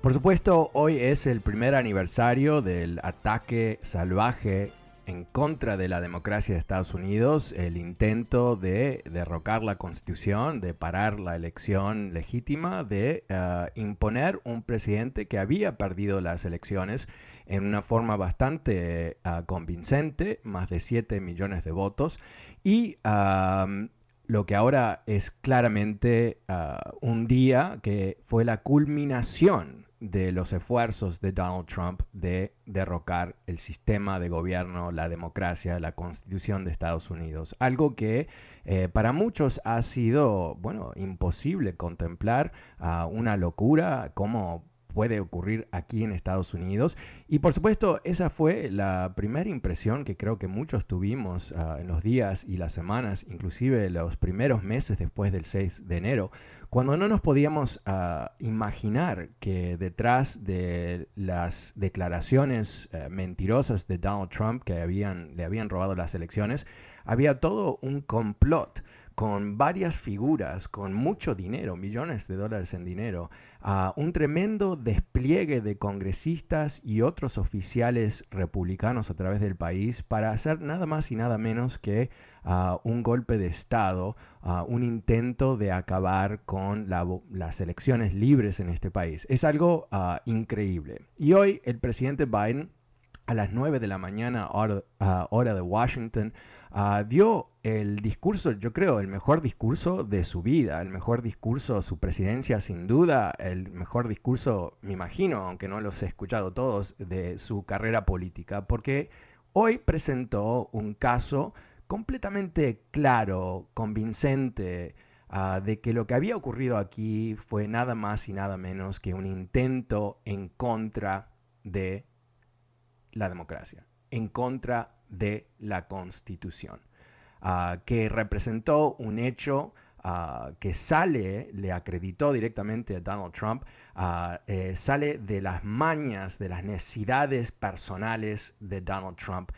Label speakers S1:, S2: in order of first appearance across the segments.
S1: Por supuesto, hoy es el primer aniversario del ataque salvaje en contra de la democracia de Estados Unidos, el intento de derrocar la constitución, de parar la elección legítima, de uh, imponer un presidente que había perdido las elecciones en una forma bastante uh, convincente, más de 7 millones de votos, y lo que ahora es claramente un día que fue la culminación de los esfuerzos de Donald Trump de derrocar el sistema de gobierno, la democracia, la constitución de Estados Unidos. Algo que eh, para muchos ha sido, bueno, imposible contemplar, uh, una locura, como puede ocurrir aquí en Estados Unidos. Y por supuesto, esa fue la primera impresión que creo que muchos tuvimos uh, en los días y las semanas, inclusive los primeros meses después del 6 de enero, cuando no nos podíamos uh, imaginar que detrás de las declaraciones uh, mentirosas de Donald Trump que le habían robado las elecciones, había todo un complot con varias figuras, con mucho dinero, millones de dólares en dinero, uh, un tremendo despliegue de congresistas y otros oficiales republicanos a través del país para hacer nada más y nada menos que un golpe de Estado, un intento de acabar con la, las elecciones libres en este país. Es algo increíble. Y hoy el presidente Biden, a las 9 de la mañana, hora, hora de Washington, Uh, dio el discurso, yo creo, el mejor discurso de su vida, el mejor discurso de su presidencia, sin duda, el mejor discurso, me imagino, aunque no los he escuchado todos, de su carrera política, porque hoy presentó un caso completamente claro, convincente, uh, de que lo que había ocurrido aquí fue nada más y nada menos que un intento en contra de la democracia, en contra de la Constitución, uh, que representó un hecho uh, que sale, le acreditó directamente a Donald Trump, uh, eh, sale de las mañas, de las necesidades personales de Donald Trump.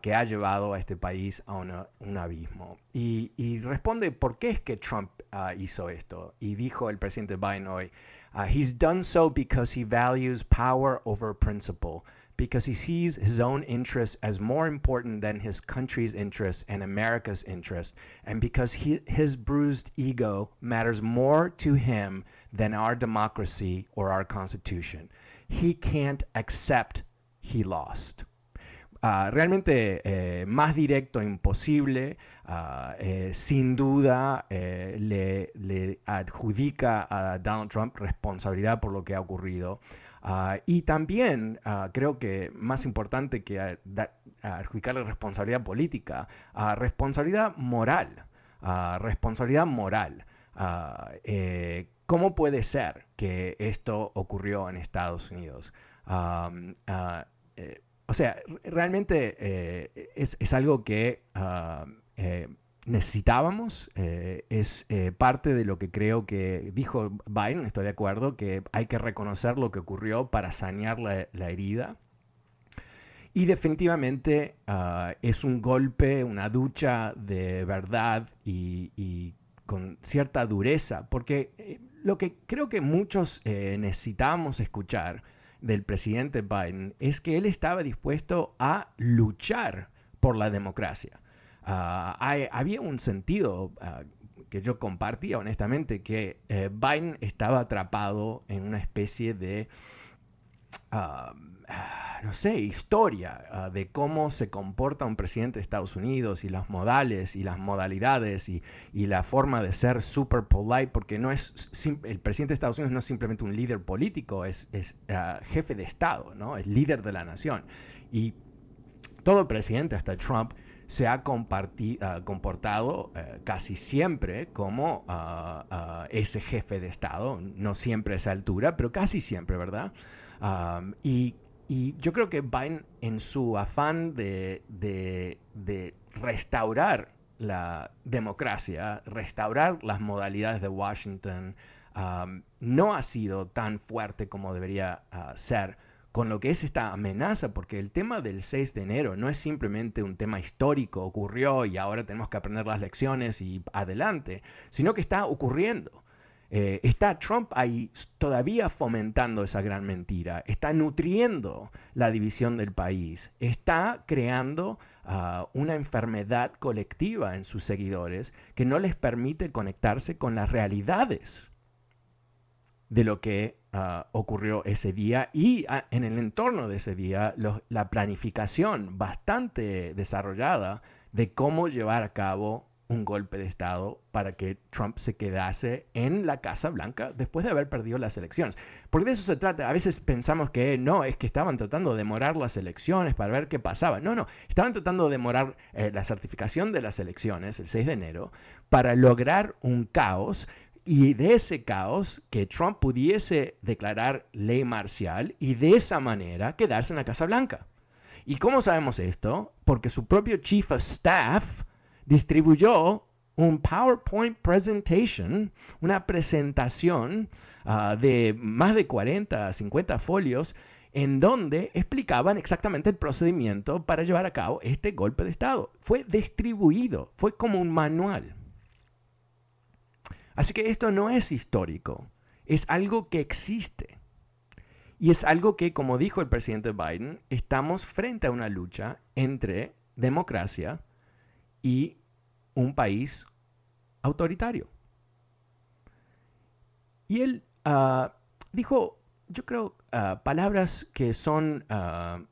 S1: que ha llevado a este país a una, un abismo. Y, y, responde por qué es que Trump hizo esto. Y dijo el presidente Biden hoy, Uh, he's done so because he values power over principle because he sees his own interests as more important than his country's interests and America's interests, and because he, his bruised ego matters more to him than our democracy or our Constitution. He can't accept he lost. Uh, realmente eh, más directo imposible, uh, eh, sin duda eh, le, adjudica a Donald Trump responsabilidad por lo que ha ocurrido. Uh, y también creo que más importante que adjudicarle responsabilidad política, responsabilidad moral, responsabilidad moral. ¿Cómo puede ser que esto ocurrió en Estados Unidos? O sea, realmente eh, es, es, algo que necesitábamos, eh, es eh, parte de lo que creo que dijo Biden, estoy de acuerdo, que hay que reconocer lo que ocurrió para sanear la, la herida. Y definitivamente uh, es un golpe, una ducha de verdad y, y con cierta dureza, porque lo que creo que muchos necesitamos escuchar del presidente Biden es que él estaba dispuesto a luchar por la democracia. Hay, había un sentido uh, que yo compartía honestamente, que eh, Biden estaba atrapado en una especie de, no sé, historia de cómo se comporta un presidente de Estados Unidos y los modales y las modalidades y, y la forma de ser super polite, porque no es, el presidente de Estados Unidos no es simplemente un líder político, es, es jefe de Estado, ¿no? es líder de la nación. Y todo presidente, hasta Trump, se ha ah, comportado eh, casi siempre como ah, ah, ese jefe de Estado, no siempre a esa altura, pero casi siempre, ¿verdad? Y, yo creo que Biden, en su afán de, restaurar la democracia, restaurar las modalidades de Washington, no ha sido tan fuerte como debería ser con lo que es esta amenaza, porque el tema del 6 de enero no es simplemente un tema histórico, ocurrió y ahora tenemos que aprender las lecciones y adelante, sino que está ocurriendo. Eh, está Trump ahí todavía fomentando esa gran mentira, está nutriendo la división del país, está creando ah, una enfermedad colectiva en sus seguidores que no les permite conectarse con las realidades de lo que ah, ocurrió ese día y ah, en el entorno de ese día la planificación bastante desarrollada de cómo llevar a cabo un golpe de Estado para que Trump se quedase en la Casa Blanca después de haber perdido las elecciones. Porque de eso se trata. A veces pensamos que no, es que estaban tratando de demorar las elecciones para ver qué pasaba. No, no, estaban tratando de demorar eh, la certificación de las elecciones el 6 de enero para lograr un caos y de ese caos que Trump pudiese declarar ley marcial y de esa manera quedarse en la Casa Blanca. ¿Y cómo sabemos esto? Porque su propio Chief of Staff distribuyó un PowerPoint presentation, una presentación ah, de más de 40, 50 folios, en donde explicaban exactamente el procedimiento para llevar a cabo este golpe de Estado. Fue distribuido, fue como un manual. Así que esto no es histórico, es algo que existe. Y es algo que, como dijo el presidente Biden, estamos frente a una lucha entre democracia y un país autoritario. Y él ah, dijo, yo creo, ah, palabras que son ah,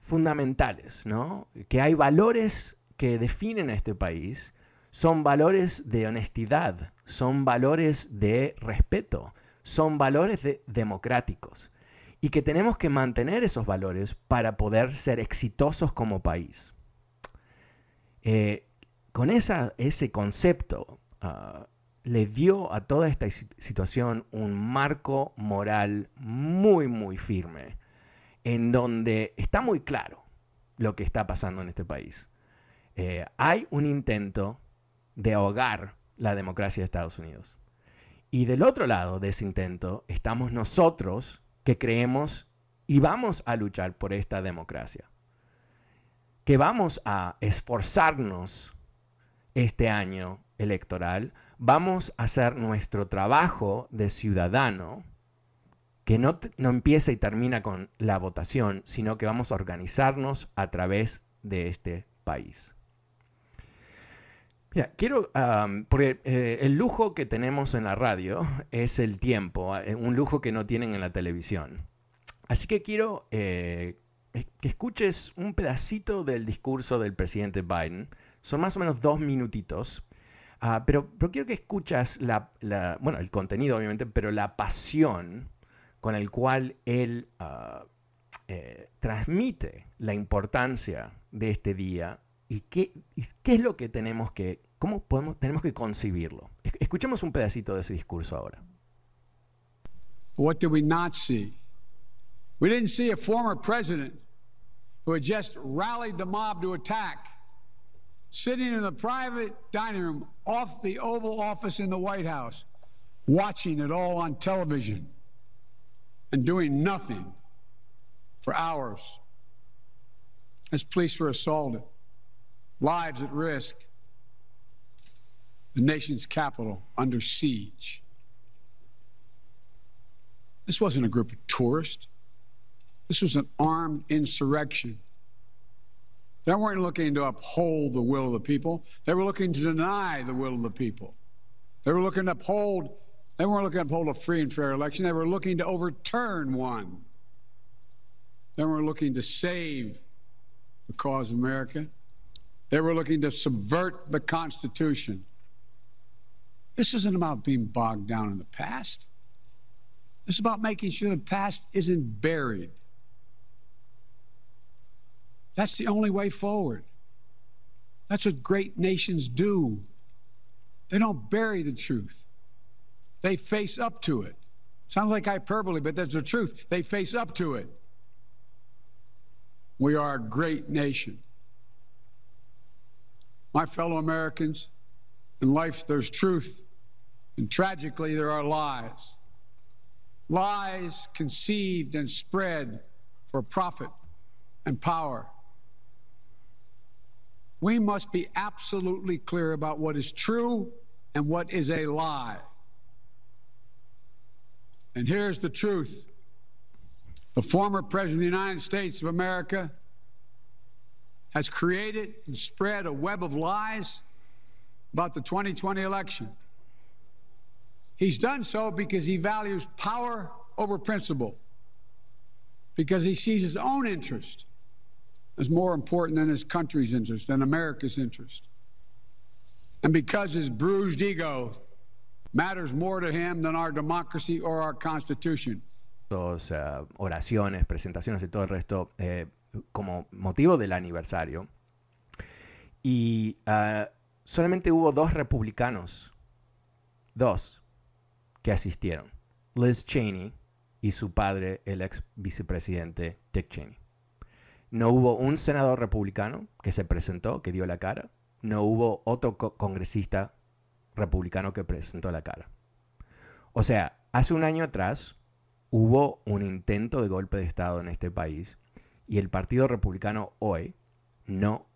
S1: fundamentales, ¿no? Que hay valores que definen a este país son valores de honestidad, son valores de respeto, son valores democráticos y que tenemos que mantener esos valores para poder ser exitosos como país. Eh, con ese concepto ah, le dio a toda esta situación un marco moral muy, muy firme, en donde está muy claro lo que está pasando en este país. Eh, hay un intento de ahogar la democracia de Estados Unidos. Y del otro lado de ese intento estamos nosotros que creemos y vamos a luchar por esta democracia. Que vamos a esforzarnos este año electoral, vamos a hacer nuestro trabajo de ciudadano, que no, no empieza y termina con la votación, sino que vamos a organizarnos a través de este país quiero, porque eh, el lujo que tenemos en la radio es el tiempo, eh, un lujo que no tienen en la televisión. Así que quiero eh, que escuches un pedacito del discurso del presidente Biden. Son más o menos dos minutitos. Ah, pero, quiero que escuchas la, bueno, el contenido obviamente, pero la pasión con el cual él ah, transmite la importancia de este día y qué, qué es lo que tenemos que ¿Cómo podemos, tenemos que concebirlo? Escuchemos un pedacito de ese discurso ahora.
S2: What did we not see? We didn't see a former president who had just rallied the mob to attack, sitting in the private dining room off the Oval Office in the White House, watching it all on television and doing nothing for hours as police were assaulted, lives at risk the nation's capital under siege. This wasn't a group of tourists. This was an armed insurrection. They weren't looking to uphold the will of the people. They were looking to deny the will of the people. They were looking to uphold, they weren't looking to uphold a free and fair election. They were looking to overturn one. They were looking to save the cause of America. They were looking to subvert the Constitution. This isn't about being bogged down in the past. This is about making sure the past isn't buried. That's the only way forward. That's what great nations do. They don't bury the truth, they face up to it. Sounds like hyperbole, but that's the truth. They face up to it. We are a great nation. My fellow Americans, in life there's truth, and tragically there are lies. Lies conceived and spread for profit and power. We must be absolutely clear about what is true and what is a lie. And here's the truth the former President of the United States of America has created and spread a web of lies about the 2020 election. He's done so because he values power over principle, because he sees his own interest as more important than his country's interest, than America's interest. And because his bruised ego matters more to him than our democracy or our Constitution.
S1: Dos, uh, oraciones, presentaciones y todo el resto eh, como motivo del aniversario. Y uh, solamente hubo dos republicanos, dos, que asistieron. Liz Cheney y su padre, el ex vicepresidente Dick Cheney. No hubo un senador republicano que se presentó, que dio la cara. No hubo otro co congresista republicano que presentó la cara. O sea, hace un año atrás hubo un intento de golpe de Estado en este país y el Partido Republicano hoy no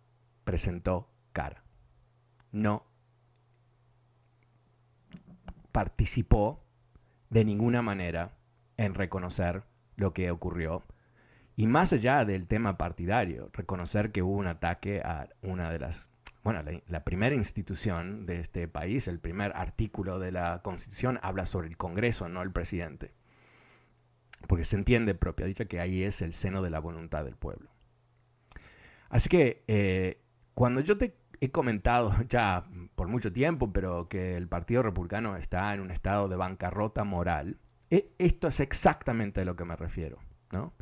S1: presentó cara. No participó de ninguna manera en reconocer lo que ocurrió. Y más allá del tema partidario, reconocer que hubo un ataque a una de las bueno, la, primera institución de este país, el primer artículo de la Constitución habla sobre el Congreso, no el presidente. Porque se entiende propia dicha que ahí es el seno de la voluntad del pueblo. Así que eh, cuando yo te he comentado ya por mucho tiempo, pero que el Partido Republicano está en un estado de bancarrota moral, e, esto es exactamente a lo que me refiero, ¿no?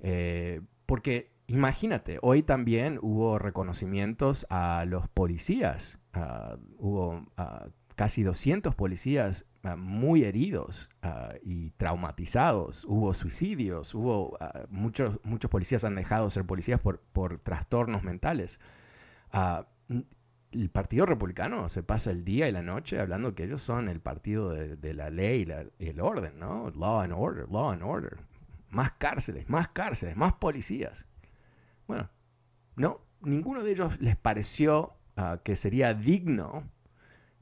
S1: Eh, porque Imagínate, hoy también hubo reconocimientos a los policías. Hubo casi 200 policías muy heridos y traumatizados. Hubo suicidios. Hubo muchos, muchos policías han dejado de ser policías por, por trastornos mentales. el Partido Republicano se pasa el día y la noche hablando que ellos son el partido de, la ley y el orden, ¿no? Law and order, law and order. Más cárceles, más cárceles, más policías. Bueno, no, ninguno de ellos les pareció ah, que sería digno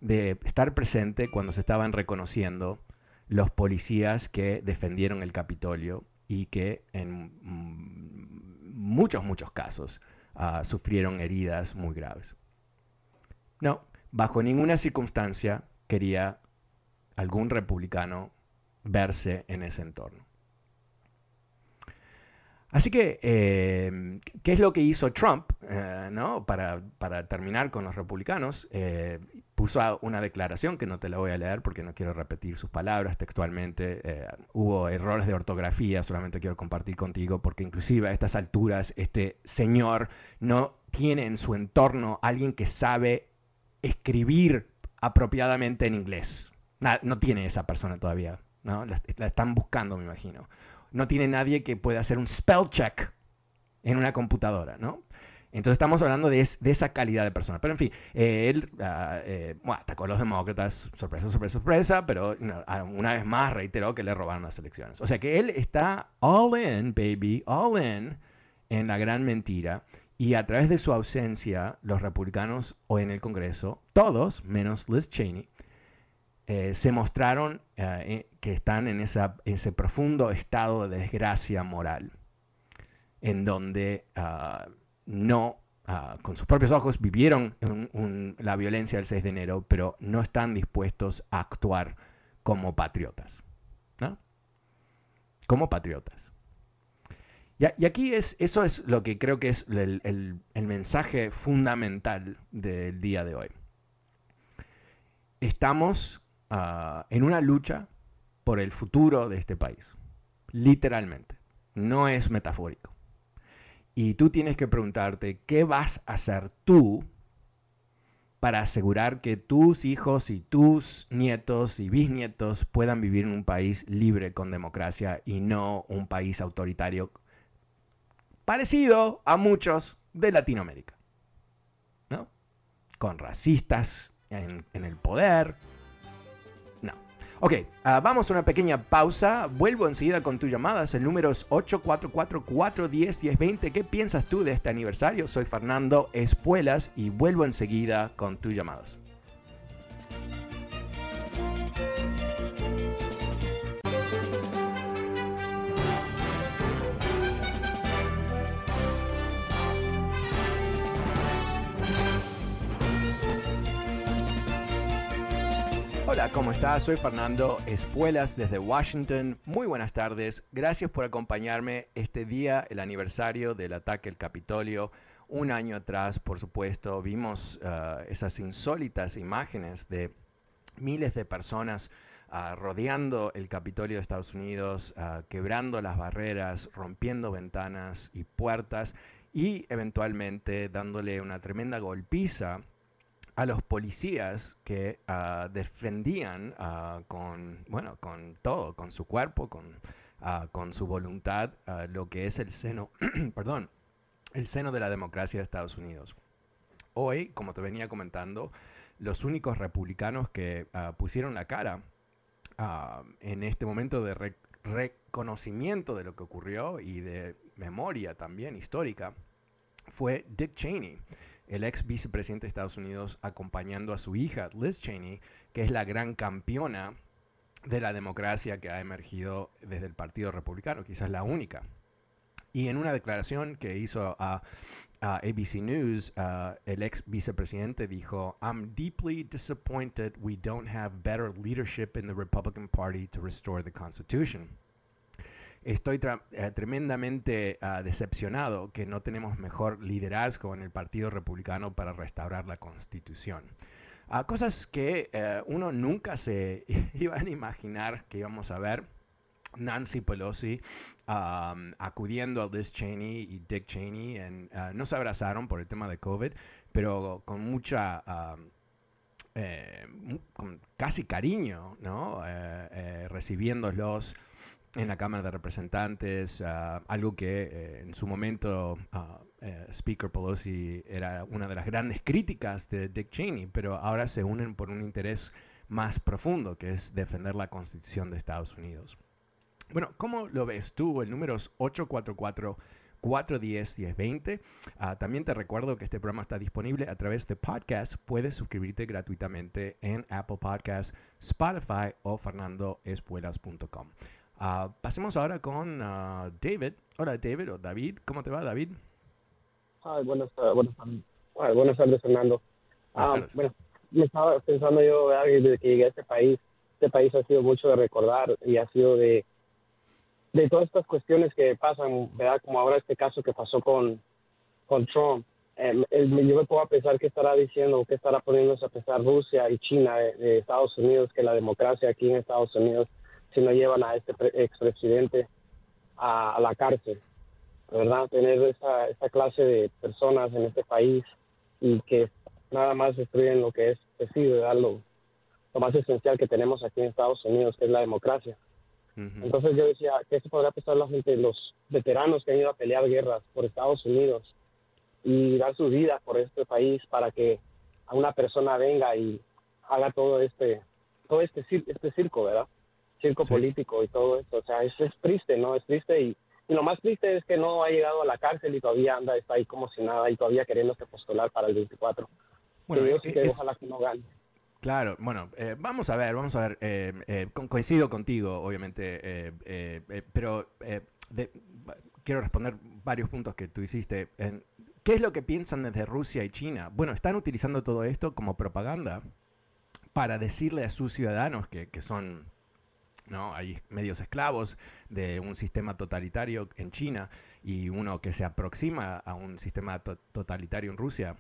S1: de estar presente cuando se estaban reconociendo los policías que defendieron el Capitolio y que en muchos, muchos casos ah, sufrieron heridas muy graves. No, bajo ninguna circunstancia quería algún republicano verse en ese entorno. Así que, eh, ¿qué es lo que hizo Trump eh, ¿no? para, terminar con los republicanos? Eh, puso una declaración que no te la voy a leer porque no quiero repetir sus palabras textualmente. hubo errores de ortografía, solamente quiero compartir contigo porque inclusive a estas alturas este señor no tiene en su entorno alguien que sabe escribir apropiadamente en inglés. no tiene esa persona todavía. ¿no? la están buscando, me imagino no tiene nadie que pueda hacer un spell check en una computadora, ¿no? Entonces estamos hablando de, esa calidad de persona. Pero en fin, él eh, atacó a los demócratas, sorpresa, sorpresa, sorpresa, pero una vez más reiteró que le robaron las elecciones. O sea que él está all in, baby, all in en la gran mentira. Y a través de su ausencia, los republicanos hoy en el Congreso, todos, menos Liz Cheney, eh, se mostraron eh, eh, que están en ese profundo estado de desgracia moral, en donde ah, no, ah, con sus propios ojos, vivieron la violencia del 6 de enero, pero no están dispuestos a actuar como patriotas. Como patriotas. Y, aquí es, eso es lo que creo que es el mensaje fundamental del día de hoy. Estamos Ah, en una lucha por el futuro de este país. Literalmente. No es metafórico. Y tú tienes que preguntarte, ¿qué vas a hacer tú para asegurar que tus hijos y tus nietos y bisnietos puedan vivir en un país libre con democracia y no un país autoritario parecido a muchos de Latinoamérica. ¿No? Con racistas en, en el poder, Ok, uh, vamos a una pequeña pausa. Vuelvo enseguida con tus llamadas. El número es 844-410-1020. ¿Qué piensas tú de este aniversario? Soy Fernando Espuelas y vuelvo enseguida con tus llamadas. Hola, ¿cómo estás? Soy Fernando Espuelas desde Washington. Muy buenas tardes. Gracias por acompañarme este día, el aniversario del ataque al Capitolio. Un año atrás, por supuesto, vimos uh, esas insólitas imágenes de miles de personas uh, rodeando el Capitolio de Estados Unidos, uh, quebrando las barreras, rompiendo ventanas y puertas y eventualmente dándole una tremenda golpiza a los policías que uh, defendían uh, con, bueno, con todo, con su cuerpo, con, uh, con su voluntad, lo que es el seno, perdón, el seno de la democracia de Estados Unidos. Hoy, como te venía comentando, los únicos republicanos que pusieron la cara en este momento de re reconocimiento de lo que ocurrió y de memoria también histórica fue Dick Cheney el ex vicepresidente de Estados Unidos acompañando a su hija, Liz Cheney, que es la gran campeona de la democracia que ha emergido desde el Partido Republicano, quizás la única. Y en una declaración que hizo a, ABC News, uh, el ex vicepresidente dijo, I'm deeply disappointed we don't have better leadership in the Republican Party to restore the Constitution. Estoy eh, tremendamente uh, decepcionado que no tenemos mejor liderazgo en el Partido Republicano para restaurar la Constitución. Uh, cosas que uh, uno nunca se iba a imaginar que íbamos a ver. Nancy Pelosi acudiendo a Liz Cheney y Dick Cheney. En, no se abrazaron por el tema de COVID, pero con mucha... Eh, casi cariño, ¿no? Eh, eh, recibiéndolos en la Cámara de Representantes, uh, algo que eh, en su momento uh, Speaker Pelosi era una de las grandes críticas de Dick Cheney, pero ahora se unen por un interés más profundo, que es defender la Constitución de Estados Unidos. Bueno, ¿cómo lo ves tú? El número es 844. 410-1020. Uh, también te recuerdo que este programa está disponible a través de podcast. Puedes suscribirte gratuitamente en Apple Podcasts, Spotify o fernandoespuelas.com. Uh, pasemos ahora con uh, David. Hola David o David, ¿cómo te va David?
S3: Ay, buenas, uh, buenas, buenas tardes Fernando. Buenas bueno, me estaba pensando yo desde que llegué a este país, este país ha sido mucho de recordar y ha sido de, de todas estas cuestiones que pasan, ¿verdad? Como ahora este caso que pasó con, con Trump. Eh, yo me puedo pensar qué estará diciendo, qué estará poniéndose a pesar Rusia y China de, de Estados Unidos, que la democracia aquí en Estados Unidos si no llevan a este expresidente a, a la cárcel, ¿verdad? Tener esta, esta clase de personas en este país y que nada más destruyen lo que es, pues Lo, lo, más esencial que tenemos aquí en Estados Unidos, que es la democracia. Entonces yo decía, ¿qué se podrá pensar la gente, los veteranos que han ido a pelear guerras por Estados Unidos y dar su vida por este país para que a una persona venga y haga todo este, todo este, este circo, ¿verdad? Circo político y todo eso. O sea, es, es triste, ¿no? Es triste y, y, lo más triste es que no ha llegado a la cárcel y todavía anda, está ahí como si nada y todavía queriéndose postular para el 24. Bueno, que es, que ojalá que no gane.
S1: Claro, bueno, eh, vamos a ver, vamos a ver, eh, eh, coincido contigo, obviamente, eh, eh, pero de, quiero responder varios puntos que tú hiciste. ¿Qué es lo que piensan desde Rusia y China? Bueno, están utilizando todo esto como propaganda para decirle a sus ciudadanos que, que son ¿no? Hay medios esclavos de un sistema totalitario en China y uno que se aproxima a un sistema totalitario en Rusia,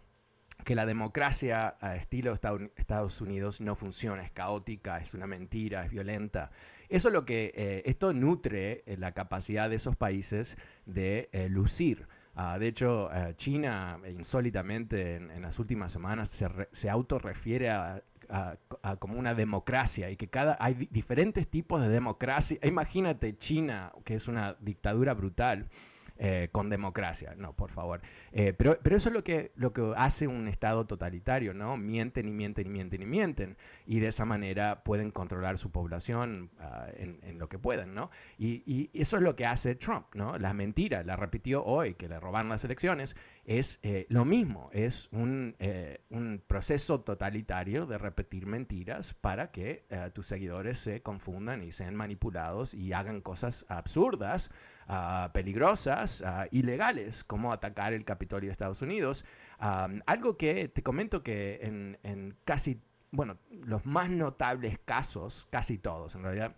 S1: que la democracia a estilo Estados Unidos no funciona, es caótica, es una mentira, es violenta. Eso es lo que, eh, esto nutre eh, la capacidad de esos países de eh, lucir Ah, de hecho, eh, China, insólitamente, en, las últimas semanas se, se autorrefiere a, como una democracia y que cada hay diferentes tipos de democracia. Imagínate China, que es una dictadura brutal, eh, con democracia. No, por favor. Eh, pero, pero eso es lo que, lo que hace un Estado totalitario, ¿no? Mienten y mienten y mienten y mienten. Y de esa manera pueden controlar su población ah, en, lo que puedan, ¿no? Y, y, eso es lo que hace Trump, ¿no? La mentira, la repitió hoy, que le robaron las elecciones, es eh, lo mismo, es un, un, proceso totalitario de repetir mentiras para que tus seguidores se confundan y sean manipulados y hagan cosas absurdas peligrosas, ilegales, como atacar el Capitolio de Estados Unidos. algo que te comento que en, casi, bueno, los más notables casos, casi todos en realidad,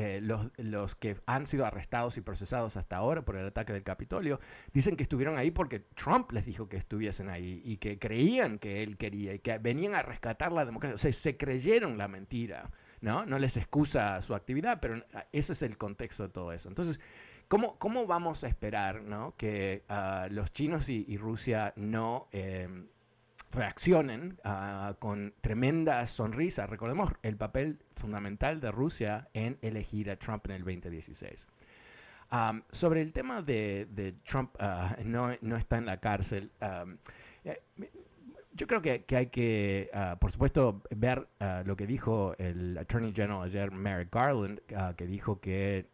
S1: eh, los, que han sido arrestados y procesados hasta ahora por el ataque del Capitolio, dicen que estuvieron ahí porque Trump les dijo que estuviesen ahí y que creían que él quería y que venían a rescatar la democracia. O sea, se creyeron la mentira. ¿No? No les excusa su actividad, pero ese es el contexto de todo eso. Entonces, ¿cómo, cómo vamos a esperar ¿no? que ah, los chinos y, Rusia no em, reaccionen ah, con tremenda sonrisa? Recordemos el papel fundamental de Rusia en elegir a Trump en el 2016. sobre el tema de, Trump no, no, está en la cárcel, eh, yo creo que, hay que, ah, por supuesto, ver ah, lo que dijo el Attorney General ayer, Merrick Garland, ah, que dijo que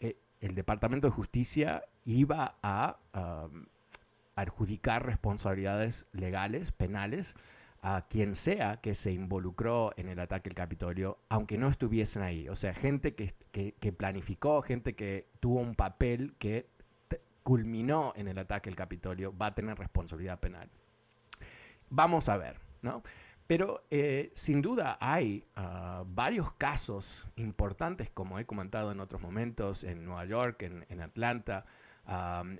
S1: e, el Departamento de Justicia iba a adjudicar responsabilidades legales, penales, a quien sea que se involucró en el ataque al Capitolio, aunque no estuviesen ahí. O sea, gente que, que planificó, gente que tuvo un papel que culminó en el ataque al Capitolio, va a tener responsabilidad penal. Vamos a ver, ¿no? Pero eh, sin duda hay ah, varios casos importantes, como he comentado en otros momentos, en Nueva York, en, Atlanta,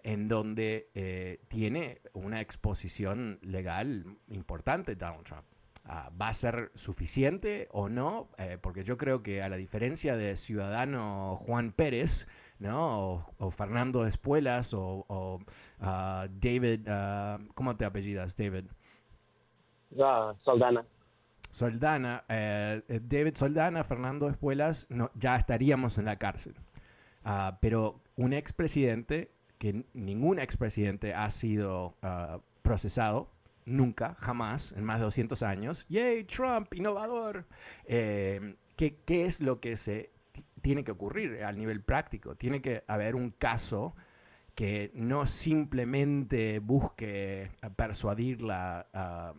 S1: en donde eh, tiene una exposición legal importante Donald Trump. Ah, ¿Va a ser suficiente o no? Eh, porque yo creo que a la diferencia de ciudadano Juan Pérez, ¿no? O, Fernando Espuelas o, o ah, David, ¿cómo te apellidas, David?
S3: Soldana.
S1: Soldana, eh, David Soldana, Fernando Espuelas, no, ya estaríamos en la cárcel. Ah, pero un expresidente, que ningún expresidente ha sido ah, procesado, nunca, jamás, en más de 200 años. ¡Yay, Trump, innovador! Eh, ¿qué, ¿Qué es lo que se tiene que ocurrir a nivel práctico? Tiene que haber un caso que no simplemente busque persuadir la,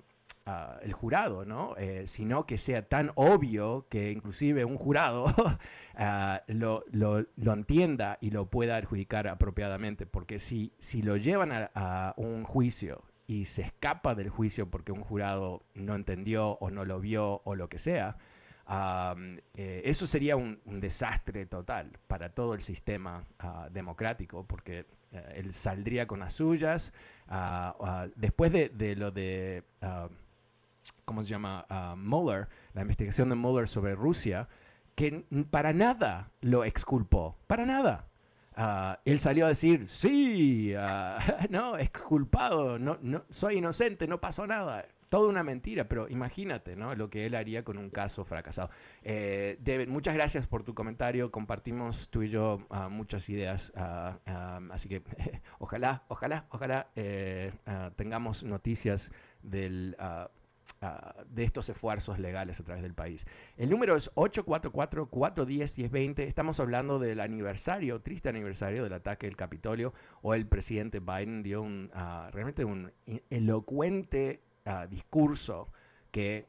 S1: ah, el jurado, ¿no? Eh, sino que sea tan obvio que inclusive un jurado ah, lo, entienda y lo pueda adjudicar apropiadamente, porque si, si lo llevan a, un juicio y se escapa del juicio porque un jurado no entendió o no lo vio o lo que sea, eh, eso sería un, desastre total para todo el sistema ah, democrático, porque eh, él saldría con las suyas. Ah, después de, de, lo de ¿cómo se llama? Uh, Mueller, la investigación de Mueller sobre Rusia, que para nada lo exculpó, para nada. Uh, él salió a decir, sí, uh, no, exculpado, no, no, soy inocente, no pasó nada. Toda una mentira, pero imagínate ¿no? lo que él haría con un caso fracasado. Eh, muchas gracias por tu comentario. Compartimos tú y yo muchas ideas. Así que ojalá, ojalá, ojalá eh, tengamos noticias del Ah, de estos esfuerzos legales a través del país. El número es 844-410-1020. Estamos hablando del aniversario, triste aniversario del ataque del Capitolio. O el presidente Biden dio un, ah, realmente un elocuente ah, discurso que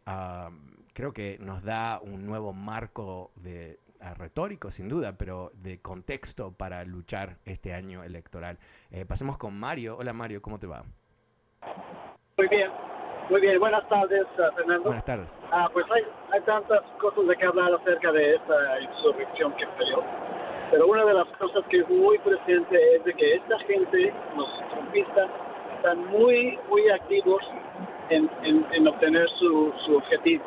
S1: creo que nos da un nuevo marco de retórico sin duda, pero de contexto para luchar este año electoral. Eh, pasemos con Mario. Hola Mario, ¿cómo te va?
S4: Muy bien. Muy bien, buenas tardes, uh, Fernando.
S1: Buenas tardes.
S4: Ah, pues hay, hay tantas cosas de que hablar acerca de esta insurrección que falló. Pero una de las cosas que es muy presente es de que esta gente, los trumpistas, están muy, muy activos en, en, obtener su, su objetivo.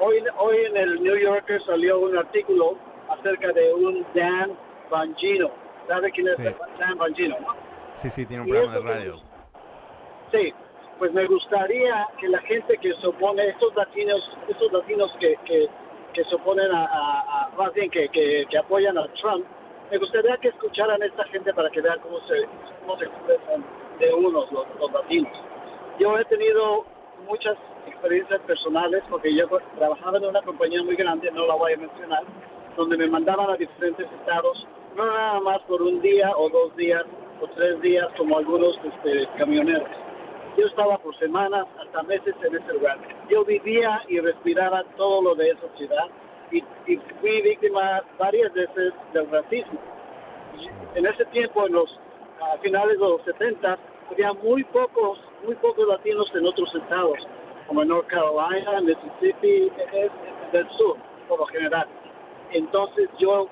S4: Hoy, hoy en el New Yorker salió un artículo acerca de un Dan Bangino. ¿Sabe quién es Dan Bangino?
S1: Sí, sí, tiene un programa de radio.
S4: Sí, pues me gustaría que la gente que se opone, estos latinos, estos latinos que, que, que se oponen a, a, más bien que, que, apoyan a Trump, me gustaría que escucharan a esta gente para que vean cómo se, cómo se expresan de unos los, los latinos. Yo he tenido muchas experiencias personales porque yo trabajaba en una compañía muy grande, no la voy a mencionar, donde me mandaban a diferentes estados, no nada más por un día o dos días o tres días como algunos este, camioneros. Yo estaba por semanas, hasta meses en ese lugar. Yo vivía y respiraba todo lo de esa ciudad y, fui víctima varias veces del racismo. en ese tiempo, en los a finales de los 70, había muy pocos, muy pocos latinos en otros estados, como en North Carolina, Mississippi, del sur, por lo general. Entonces yo,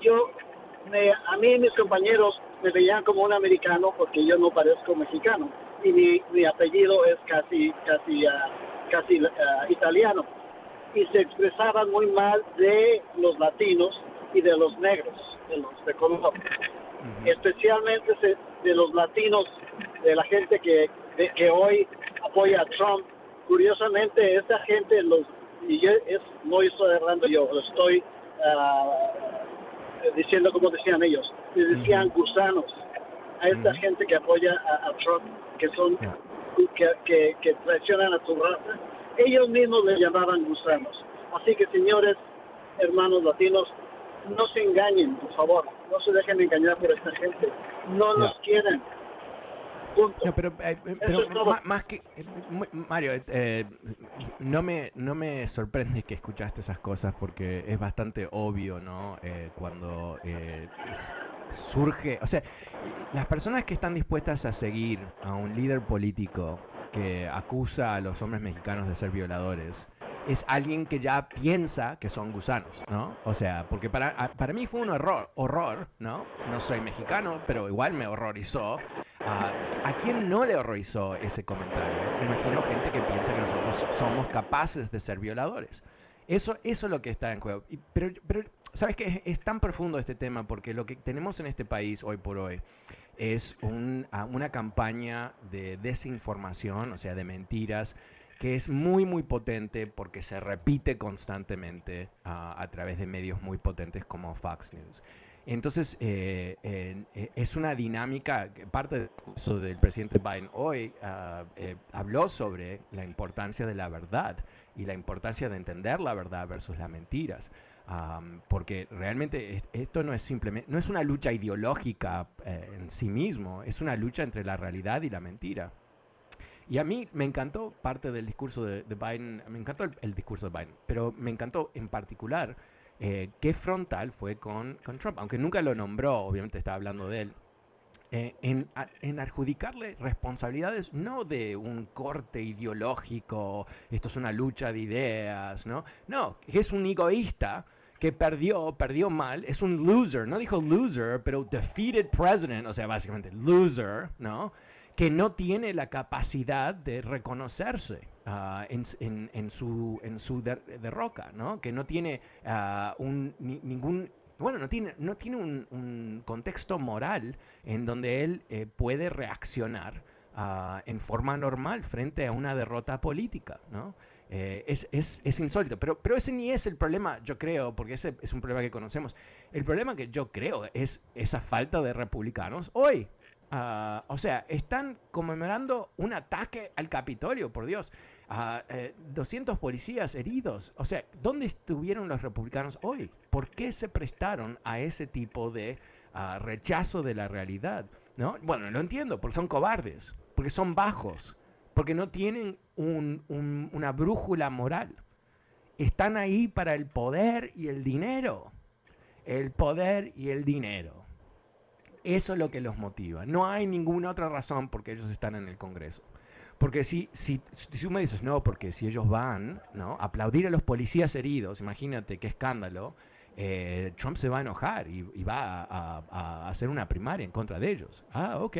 S4: yo, me, a mí y mis compañeros me veían como un americano porque yo no parezco mexicano y mi, mi apellido es casi, casi, ah, casi ah, italiano. Y se expresaban muy mal de los latinos y de los negros, de los de color. Especialmente de los latinos, de la gente que, que hoy apoya a Trump. Curiosamente, esta gente, los, y yo es, no estoy hablando yo, lo estoy ah, diciendo como decían ellos, decían gusanos a esta gente que apoya a, Trump, que son que, que, traicionan a su raza, ellos mismos le llamaban gusanos. Así que señores, hermanos latinos, no se engañen, por favor, no se dejen engañar por esta gente, no nos quieren,
S1: no, pero, eh, más, que eh, Mario, eh, no me no me sorprende que escuchaste esas cosas porque es bastante obvio, ¿no? cuando surge, o sea, las personas que están dispuestas a seguir a un líder político que acusa a los hombres mexicanos de ser violadores es alguien que ya piensa que son gusanos, ¿no? O sea, porque para, para mí fue un horror, horror, ¿no? No soy mexicano, pero igual me horrorizó. ¿A quién no le horrorizó ese comentario? Imagino gente que piensa que nosotros somos capaces de ser violadores. Eso, eso es lo que está en juego. pero, ¿sabes qué? Es, tan profundo este tema porque lo que tenemos en este país hoy por hoy es una campaña de desinformación, o sea, de mentiras, que es muy, muy potente porque se repite constantemente ah, a través de medios muy potentes como Fox News. Entonces, eh, eh, es una dinámica, parte del curso del presidente Biden hoy ah, eh, habló sobre la importancia de la verdad y la importancia de entender la verdad versus las mentiras. porque realmente esto no es simplemente, no es una lucha ideológica en sí mismo, es una lucha entre la realidad y la mentira. Y a mí me encantó parte del discurso de, Biden, me encantó el, discurso de Biden, pero me encantó en particular eh, qué frontal fue con, con, Trump, aunque nunca lo nombró, obviamente estaba hablando de él, eh, en, en, adjudicarle responsabilidades no de un corte ideológico, esto es una lucha de ideas, ¿no? No, es un egoísta que perdió, perdió mal, es un loser, no dijo loser, pero defeated president, o sea, básicamente loser, ¿no? que no tiene la capacidad de reconocerse ah, en, su, en su derroca, ¿no? que no tiene ah, un, ningún bueno, no tiene, no tiene un, contexto moral en donde él eh, puede reaccionar ah, en forma normal frente a una derrota política, ¿no? Eh, es, es, es, insólito, pero, pero ese ni es el problema, yo creo, porque ese es un problema que conocemos. El problema que yo creo es esa falta de republicanos hoy. Ah, o sea, están conmemorando un ataque al Capitolio, por Dios. 200 ah, eh, policías heridos. O sea, ¿dónde estuvieron los republicanos hoy? ¿Por qué se prestaron a ese tipo de ah, rechazo de la realidad? ¿No? Bueno, lo entiendo, porque son cobardes, porque son bajos, porque no tienen una brújula moral. Están ahí para el poder y el dinero. El poder y el dinero. Eso es lo que los motiva. No hay ninguna otra razón por qué ellos están en el Congreso. Porque si, si, tú me dices, no, porque si ellos van, ¿no? Aplaudir a los policías heridos, imagínate qué escándalo, eh, Trump se va a enojar y, va a, hacer una primaria en contra de ellos. Ah, ok.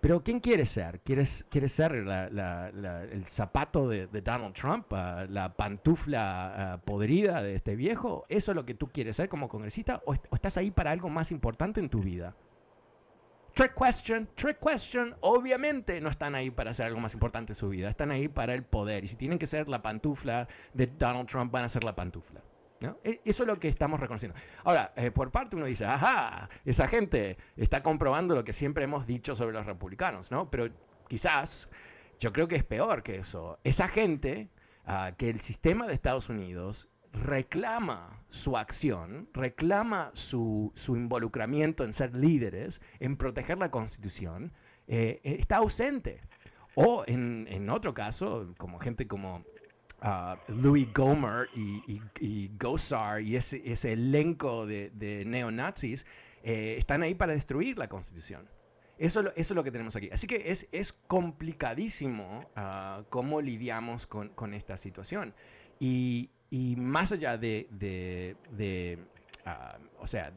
S1: Pero ¿quién quiere ser? ¿Quieres, quieres ser el zapato de, Donald Trump? Ah, ¿La pantufla ah, podrida de este viejo? ¿Eso es lo que tú quieres ser como congresista? ¿O estás ahí para algo más importante en tu vida? Trick question, trick question. Obviamente no están ahí para hacer algo más importante en su vida, están ahí para el poder. Y si tienen que ser la pantufla de Donald Trump, van a ser la pantufla. E, eso es lo que estamos reconociendo. Ahora, eh, por parte uno dice, ajá, esa gente está comprobando lo que siempre hemos dicho sobre los republicanos, ¿no? Pero quizás yo creo que es peor que eso. Esa gente ah, que el sistema de Estados Unidos reclama su acción, reclama su, involucramiento en ser líderes, en proteger la Constitución, eh, está ausente. O en, en, otro caso, como gente como Louis Gomer y, y, y Gosar y ese, ese elenco de, de neonazis eh, están ahí para destruir la constitución. Eso, eso, es lo que tenemos aquí. Así que es, es complicadísimo uh, cómo lidiamos con, con, esta situación. Y, y más allá de, de, de uh, o sea,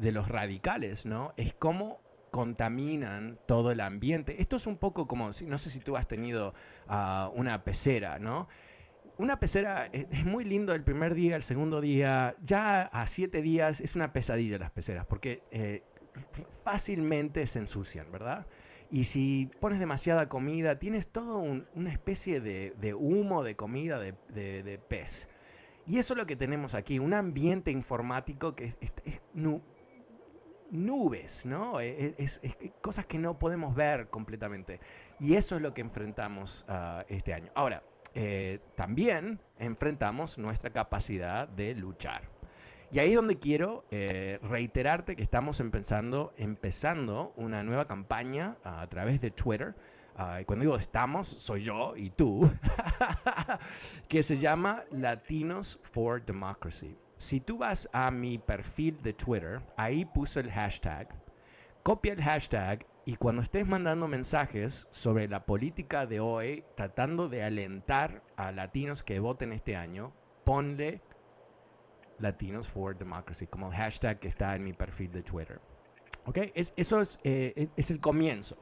S1: de, los radicales, ¿no? Es cómo contaminan todo el ambiente. Esto es un poco como, no sé si tú has tenido uh, una pecera, ¿no? una pecera es, muy lindo el primer día, el segundo día, ya a siete días es una pesadilla las peceras, porque eh, fácilmente se ensucian, ¿verdad? Y si pones demasiada comida, tienes todo una especie de, humo de comida de, pez. Y eso es lo que tenemos aquí, un ambiente informático que es, nubes, ¿no? E, e, es, cosas que no podemos ver completamente. Y eso es lo que enfrentamos ah, este año. Ahora, eh, también enfrentamos nuestra capacidad de luchar. Y ahí es donde quiero eh, reiterarte que estamos empezando, empezando una nueva campaña a través de Twitter. Y cuando digo estamos, soy yo y tú, que se llama Latinos for Democracy. Si tú vas a mi perfil de Twitter, ahí puse el hashtag, copia el hashtag y cuando estés mandando mensajes sobre la política de hoy, tratando de alentar a latinos que voten este año, ponle Latinos for Democracy como el hashtag que está en mi perfil de Twitter. ¿Ok? Es, eso es, eh, es, el comienzo.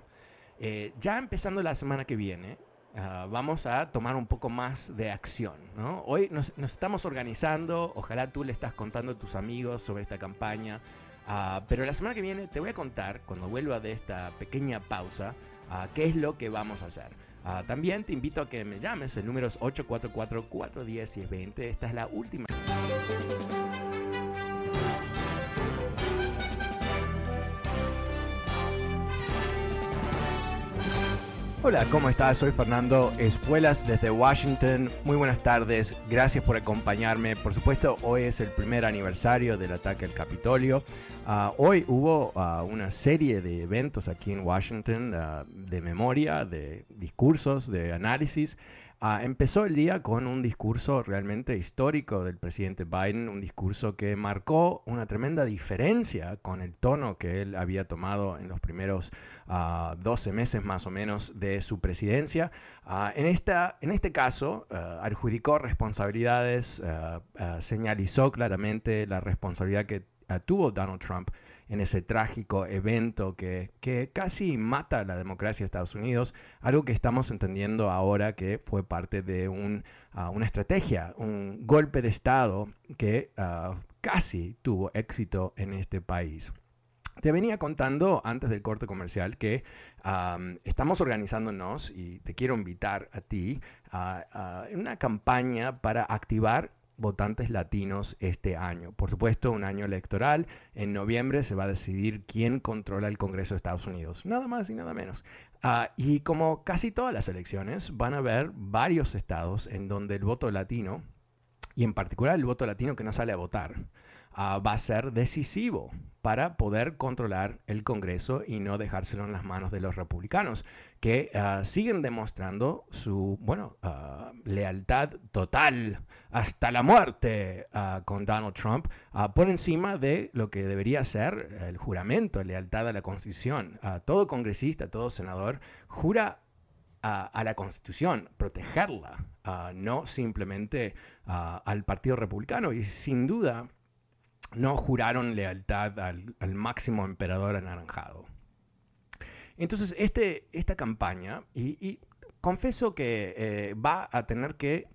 S1: Eh, ya empezando la semana que viene, ah, vamos a tomar un poco más de acción. ¿no? Hoy nos, estamos organizando, ojalá tú le estás contando a tus amigos sobre esta campaña. Ah, pero la semana que viene te voy a contar, cuando vuelva de esta pequeña pausa, uh, qué es lo que vamos a hacer. También te invito a que me llames, el número es 844-410-1020. Esta es la última. Hola, ¿cómo estás? Soy Fernando Espuelas desde Washington. Muy buenas tardes, gracias por acompañarme. Por supuesto, hoy es el primer aniversario del ataque al Capitolio. Ah, hoy hubo ah, una serie de eventos aquí en Washington ah, de memoria, de discursos, de análisis. Ah, empezó el día con un discurso realmente histórico del presidente Biden, un discurso que marcó una tremenda diferencia con el tono que él había tomado en los primeros 12 ah, meses más o menos de su presidencia. Ah, en, esta, en este caso, adjudicó responsabilidades, señalizó claramente la responsabilidad que tuvo Donald Trump en ese trágico evento que, casi mata a la democracia de Estados Unidos, algo que estamos entendiendo ahora que fue parte de ah, una estrategia, un golpe de Estado que ah, casi tuvo éxito en este país. Te venía contando antes del corte comercial que estamos organizándonos y te quiero invitar a ti a una campaña para activar votantes latinos este año. Por supuesto, un año electoral. En noviembre se va a decidir quién controla el Congreso de Estados Unidos. Nada más y nada menos. Ah, y como casi todas las elecciones, van a haber varios estados en donde el voto latino, y en particular el voto latino que no sale a votar, Ah, va a ser decisivo para poder controlar el Congreso y no dejárselo en las manos de los republicanos, que ah, siguen demostrando su bueno, ah, lealtad total hasta la muerte con Donald Trump, por encima de lo que debería ser el juramento, lealtad a la Constitución. todo congresista, todo senador jura a, la Constitución, protegerla, no simplemente al Partido Republicano. Y sin duda, no juraron lealtad al, máximo emperador anaranjado. Entonces, este, esta campaña, y, confieso que eh, va a tener que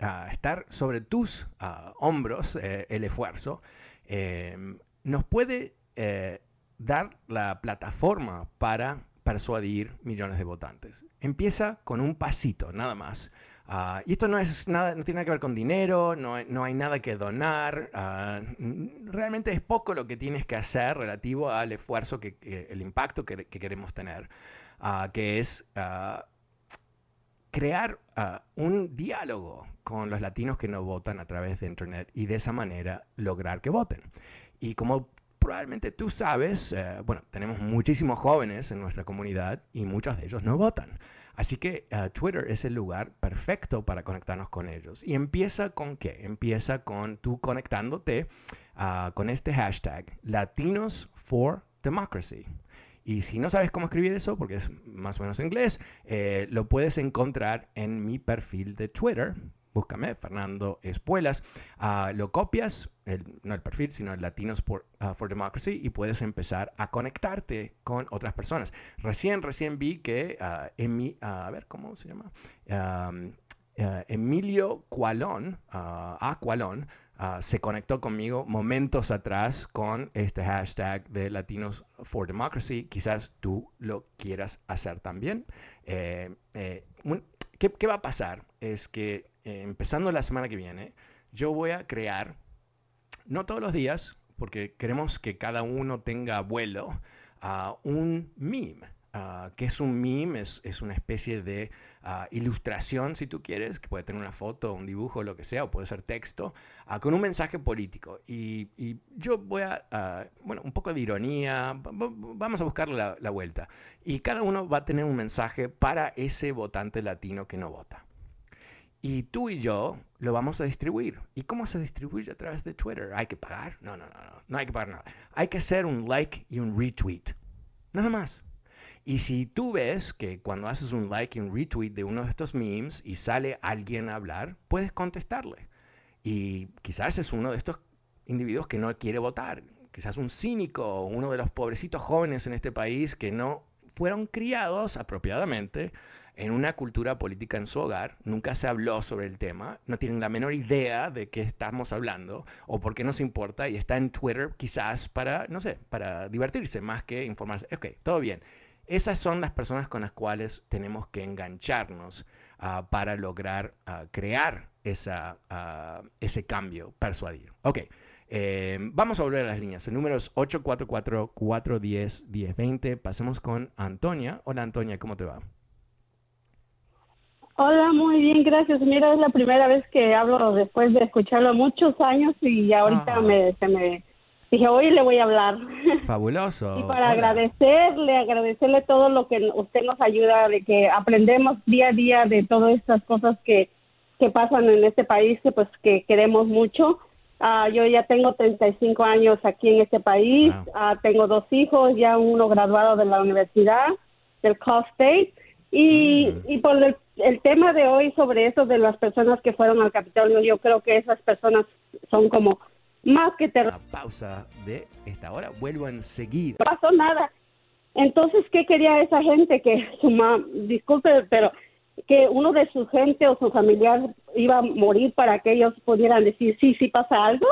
S1: ah, estar sobre tus ah, hombros eh, el esfuerzo, em, nos puede eh, dar la plataforma para persuadir millones de votantes. Empieza con un pasito, nada más. Ah, y esto no, es nada, no tiene nada que ver con dinero, no, no hay nada que donar. Ah, realmente es poco lo que tienes que hacer relativo al esfuerzo, que, el impacto que, queremos tener, uh, que es crear un diálogo con los latinos que no votan a través de Internet y de esa manera lograr que voten. Y como probablemente tú sabes, eh, bueno, tenemos muchísimos jóvenes en nuestra comunidad y muchos de ellos no votan. Así que uh, Twitter es el lugar perfecto para conectarnos con ellos. ¿Y empieza con qué? Empieza con tú conectándote uh, con este hashtag Latinos for Democracy. Y si no sabes cómo escribir eso, porque es más o menos inglés, eh, lo puedes encontrar en mi perfil de Twitter, búscame, Fernando Espuelas, uh, lo copias, no el perfil, sino el Latinos ah, for, Democracy, y puedes empezar a conectarte con otras personas. Recién, recién vi que uh, a ver, ¿cómo se llama? Emilio Cualón, a Cualón, se conectó conmigo momentos atrás con este hashtag de Latinos for Democracy. Quizás tú lo quieras hacer también. Eh, eh, ¿qué, ¿qué, va a pasar? Es que eh, empezando la semana que viene, yo voy a crear, no todos los días, porque queremos que cada uno tenga vuelo, a un meme. Uh, que es un meme? Es, una especie de uh, ilustración, si tú quieres, que puede tener una foto, un dibujo, lo que sea, o puede ser texto, con un mensaje político. Y, yo voy a, bueno, un poco de ironía, vamos a buscar la vuelta. Y cada uno va a tener un mensaje para ese votante latino que no vota. Y tú y yo lo vamos a distribuir. ¿Y cómo se distribuye a través de Twitter? ¿Hay que pagar? No, no, no, no, no hay que pagar nada. Hay que hacer un like y un retweet. Nada más. Y si tú ves que cuando haces un like y un retweet de uno de estos memes y sale alguien a hablar, puedes contestarle. Y quizás es uno de estos individuos que no quiere votar. Quizás un cínico, uno de los pobrecitos jóvenes en este país que no fueron criados apropiadamente en una cultura política en su hogar, nunca se habló sobre el tema, no tienen la menor idea de qué estamos hablando o por qué nos importa y está en Twitter quizás para, no sé, para divertirse más que informarse. Ok, todo bien. Esas son las personas con las cuales tenemos que engancharnos uh, para lograr uh, crear esa, uh, ese cambio, persuadir. Ok, eh, vamos a volver a las líneas. El número es 844-410-1020. Pasemos con Antonia. Hola Antonia, ¿cómo te va?
S5: Hola, muy bien, gracias. Mira, es la primera vez que hablo después de escucharlo muchos años y ahorita ah. me, se me dije, hoy le voy a hablar.
S1: Fabuloso.
S5: y para agradecerle, agradecerle todo lo que usted nos ayuda, de que aprendemos día a día de todas estas cosas que, que pasan en este país, que pues que queremos mucho. Uh, yo ya tengo 35 años aquí en este país, uh, tengo dos hijos, ya uno graduado de la universidad, del Cal State, y, mm. y por el el tema de hoy sobre eso de las personas que fueron al Capitolio, yo creo que esas personas son como más que ter...
S1: La pausa de esta hora, vuelvo enseguida.
S5: No pasó nada. Entonces, ¿qué quería esa gente? Que su mamá, disculpe, pero que uno de su gente o su familiar iba a morir para que ellos pudieran decir, sí, sí pasa algo.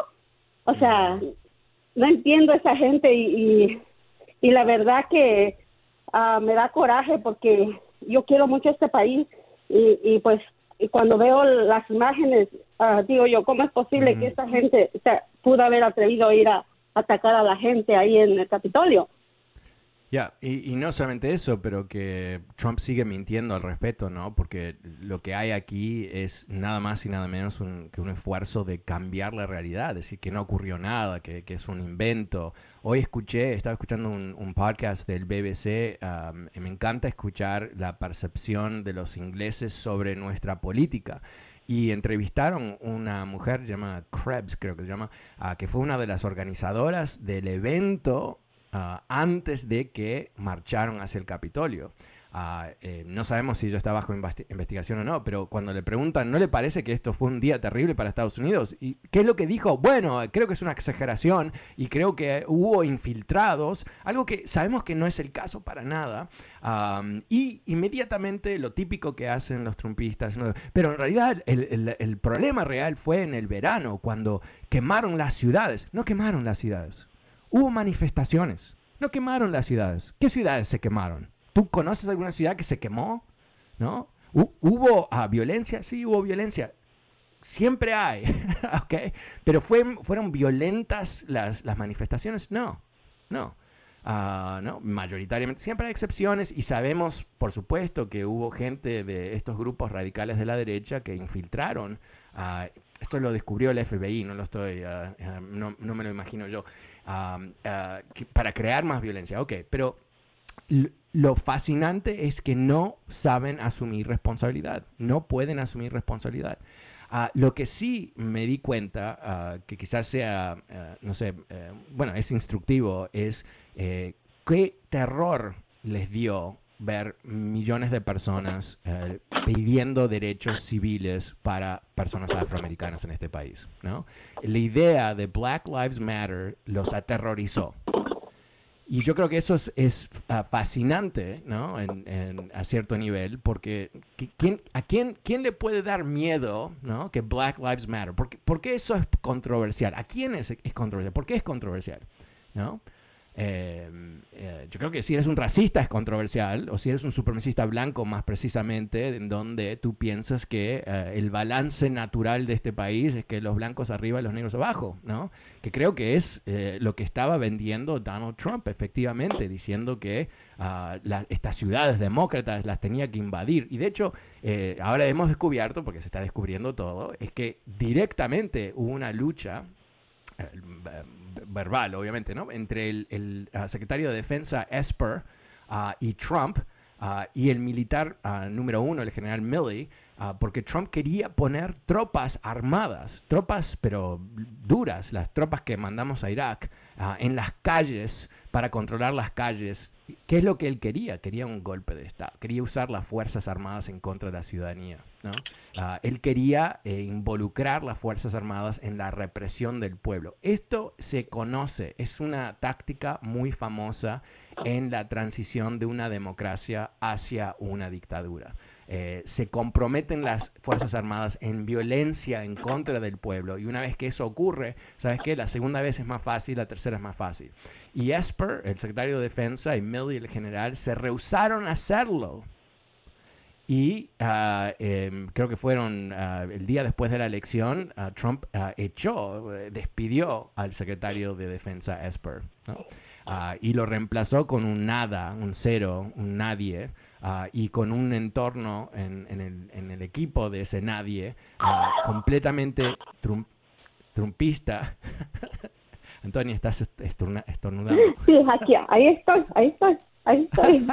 S5: O sea, no entiendo esa gente y, y, la verdad que uh, me da coraje porque yo quiero mucho este país y, y pues y cuando veo las imágenes, uh, digo yo, ¿cómo es posible que esta gente pudo haber atrevido a ir a atacar a la gente ahí en el Capitolio?
S1: Ya, y, y, no solamente eso, pero que Trump sigue mintiendo al respecto, ¿no? Porque lo que hay aquí es nada más y nada menos que un esfuerzo de cambiar la realidad, decir que no ocurrió nada, que, que es un invento. Hoy escuché, estaba escuchando un, un podcast del BBC, y me encanta escuchar la percepción de los ingleses sobre nuestra política y entrevistaron una mujer llamada Krebs, creo que se llama, uh, que fue una de las organizadoras del evento Ah, antes de que marcharon hacia el Capitolio. Ah, eh, no sabemos si yo estaba bajo investigación o no, pero cuando le preguntan, ¿no le parece que esto fue un día terrible para Estados Unidos? ¿Y qué es lo que dijo? Bueno, creo que es una exageración y creo que hubo infiltrados, algo que sabemos que no es el caso para nada. y inmediatamente lo típico que hacen los trumpistas, pero en realidad el problema real fue en el verano, cuando quemaron las ciudades. No quemaron las ciudades, Hubo manifestaciones. No quemaron las ciudades. ¿Qué ciudades se quemaron? ¿Tú conoces alguna ciudad que se quemó? ¿No? ¿Hubo ah, violencia? Sí, hubo violencia. Siempre hay, ¿ok? Pero ¿fueron violentas las, las manifestaciones? No, no. Ah, ¿no? Mayoritariamente, siempre hay excepciones y sabemos, por supuesto, que hubo gente de estos grupos radicales de la derecha que infiltraron. Uh, esto lo descubrió el FBI, no lo estoy, no, no, me lo imagino yo, para crear más violencia. Ok, pero lo fascinante es que no saben asumir responsabilidad, no pueden asumir responsabilidad. lo que sí me di cuenta, que quizás sea, no sé, eh, bueno, es instructivo, es eh, ¿Qué terror les dio ver millones de personas eh, pidiendo derechos civiles para personas afroamericanas en este país? ¿no? La idea de Black Lives Matter los aterrorizó. Y yo creo que eso es, ah, fascinante, ¿no? En, a cierto nivel, porque ¿quién, ¿a quién, quién le puede dar miedo, ¿no? Que Black Lives Matter. ¿Por qué, por qué eso es controversial? ¿A quién es, es controversial? ¿Por qué es controversial? ¿No? Eh, eh, yo creo que si eres un racista es controversial, o si eres un supremacista blanco más precisamente, en donde tú piensas que eh, el balance natural de este país es que los blancos arriba y los negros abajo, ¿no? Que creo que es lo que estaba vendiendo Donald Trump, efectivamente, diciendo que ah, estas ciudades demócratas las tenía que invadir. Y de hecho, ahora hemos descubierto, porque se está descubriendo todo, es que directamente hubo una lucha verbal, obviamente, ¿no? Entre el, ah, secretario de Defensa Esper ah, y Trump ah, y el militar número uno, el general Milley, porque Trump quería poner tropas armadas, tropas pero duras, las tropas que mandamos a Irak, en las calles para controlar las calles. ¿Qué es lo que él quería? Quería un golpe de Estado, quería usar las Fuerzas Armadas en contra de la ciudadanía. Ah, él quería eh, involucrar las Fuerzas Armadas en la represión del pueblo. Esto se conoce, es una táctica muy famosa en la transición de una democracia hacia una dictadura. Eh, se comprometen las Fuerzas Armadas en violencia en contra del pueblo y una vez que eso ocurre, ¿sabes qué? La segunda vez es más fácil, la tercera es más fácil. Y Esper, el secretario de Defensa, y Milley, el general, se rehusaron a hacerlo. Y ah, em, creo que fueron ah, el día después de la elección, ah, Trump echó, despidió al secretario de Defensa Esper. y lo reemplazó con un nada, un cero, un nadie, y con un entorno en, el, equipo de ese nadie completamente trumpista. Antonio, estás estornudando.
S5: Sí, aquí, ahí estoy, ahí estoy. Ahí estoy.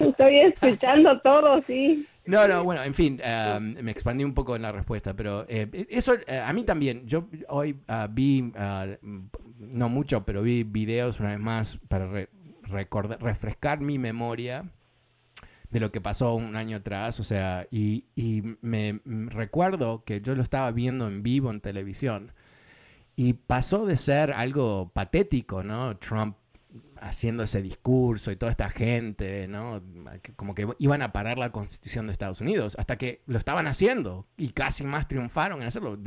S5: estoy escuchando todo, sí.
S1: No, no, bueno, en fin, em, me expandí un poco en la respuesta, pero eh, eso eh, a mí también. Yo hoy ah, vi, ah, no mucho, pero vi videos una vez más para recordar, refrescar mi memoria de lo que pasó un año atrás, o sea, y, me recuerdo que yo lo estaba viendo en vivo en televisión y pasó de ser algo patético, ¿no? Trump haciendo ese discurso y toda esta gente, ¿no? Como que iban a parar la constitución de Estados Unidos, hasta que lo estaban haciendo y casi más triunfaron en hacerlo.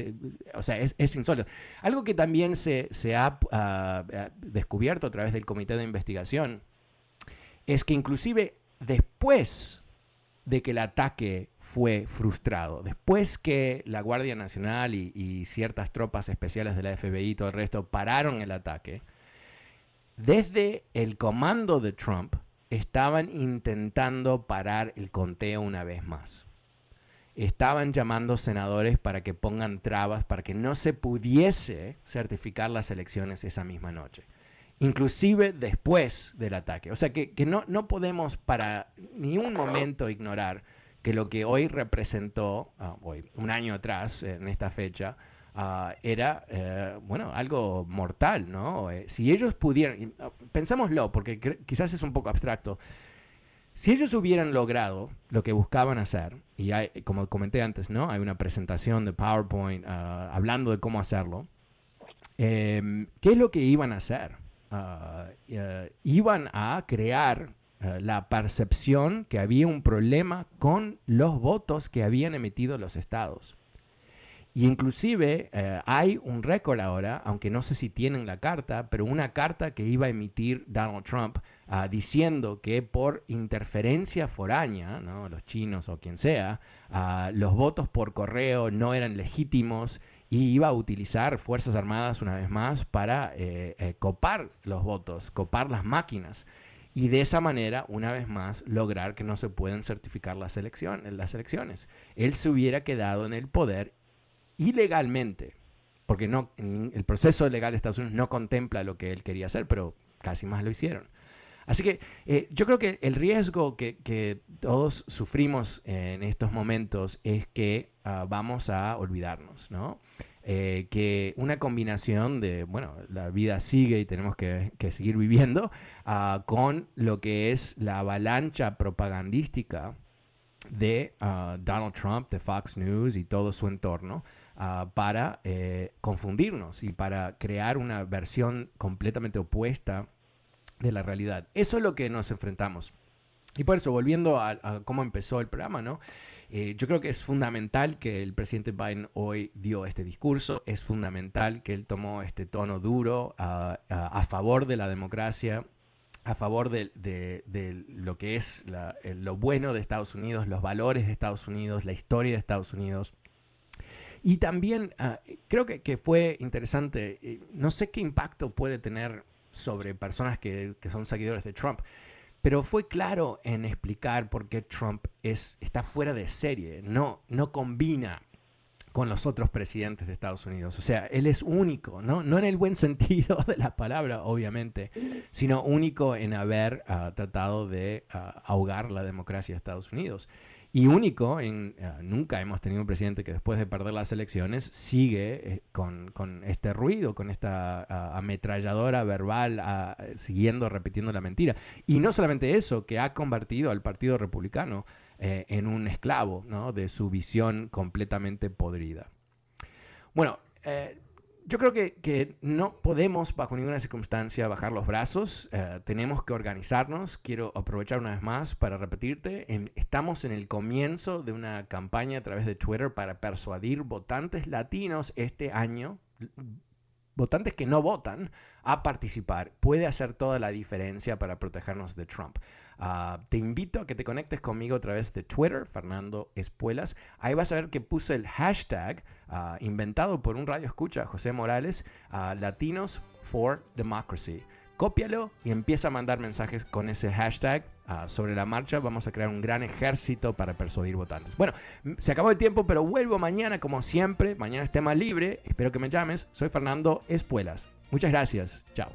S1: o sea, es, es, insólito. Algo que también se, se ha ah, ah, descubierto a través del comité de investigación es que inclusive después de que el ataque fue frustrado, después que la Guardia Nacional y, ciertas tropas especiales de la FBI y todo el resto pararon el ataque, desde el comando de Trump estaban intentando parar el conteo una vez más. Estaban llamando senadores para que pongan trabas para que no se pudiese certificar las elecciones esa misma noche, inclusive después del ataque. O sea que, no, no, podemos para ni un momento ignorar que lo que hoy representó, ah, hoy, un año atrás, en esta fecha, Ah, era, eh, bueno, algo mortal, ¿no? Eh, si ellos pudieran, ah, pensámoslo, porque quizás es un poco abstracto, si ellos hubieran logrado lo que buscaban hacer, y hay, como comenté antes, ¿no? Hay una presentación de PowerPoint ah, hablando de cómo hacerlo, em, ¿qué es lo que iban a hacer? Eh, iban a crear la percepción que había un problema con los votos que habían emitido los estados. Y inclusive eh, hay un récord ahora, aunque no sé si tienen la carta, pero una carta que iba a emitir Donald Trump ah, diciendo que por interferencia foránea, los chinos o quien sea, ah, los votos por correo no eran legítimos y iba a utilizar Fuerzas Armadas una vez más para eh, eh, copar los votos, copar las máquinas. Y de esa manera, una vez más, lograr que no se puedan certificar las, elecciones, las elecciones. Él se hubiera quedado en el poder ilegalmente, porque no, el proceso legal de Estados Unidos no contempla lo que él quería hacer, pero casi más lo hicieron. Así que eh, yo creo que el riesgo que, todos sufrimos en estos momentos es que ah, vamos a olvidarnos, ¿no? Eh, que una combinación de, bueno, la vida sigue y tenemos que, seguir viviendo, ah, con lo que es la avalancha propagandística de ah, Donald Trump, de Fox News y todo su entorno, para eh, confundirnos y para crear una versión completamente opuesta de la realidad. Eso es lo que nos enfrentamos. Y por eso, volviendo a, cómo empezó el programa, ¿no? Eh, yo creo que es fundamental que el presidente Biden hoy dio este discurso, es fundamental que él tomó este tono duro a, favor de la democracia, a favor de, lo que es lo bueno de Estados Unidos, los valores de Estados Unidos, la historia de Estados Unidos. Y también ah, creo que, fue interesante, eh, no sé qué impacto puede tener sobre personas que, son seguidores de Trump, pero fue claro en explicar por qué Trump es, está fuera de serie, no, no combina con los otros presidentes de Estados Unidos. O sea, él es único, ¿no? No en el buen sentido de la palabra, obviamente, sino único en haber ah, tratado de ah, ahogar la democracia de Estados Unidos y único, eh, nunca hemos tenido un presidente que después de perder las elecciones sigue eh, con, este ruido, con esta ametralladora verbal, siguiendo, repitiendo la mentira. Y no solamente eso, que ha convertido al Partido Republicano eh, en un esclavo de su visión completamente podrida. Bueno, yo creo que, no podemos bajo ninguna circunstancia bajar los brazos, eh, tenemos que organizarnos. Quiero aprovechar una vez más para repetirte, estamos en el comienzo de una campaña a través de Twitter para persuadir votantes latinos este año, votantes que no votan, a participar. Puede hacer toda la diferencia para protegernos de Trump. Ah, te invito a que te conectes conmigo a través de Twitter, Fernando Espuelas. Ahí vas a ver que puse el hashtag ah, inventado por un radio escucha, José Morales, uh, Latinos for Democracy. Cópialo y empieza a mandar mensajes con ese hashtag sobre la marcha. Vamos a crear un gran ejército para persuadir votantes. Bueno, se acabó el tiempo, pero vuelvo mañana como siempre. Mañana es tema libre. Espero que me llames. Soy Fernando Espuelas. Muchas gracias. Chao.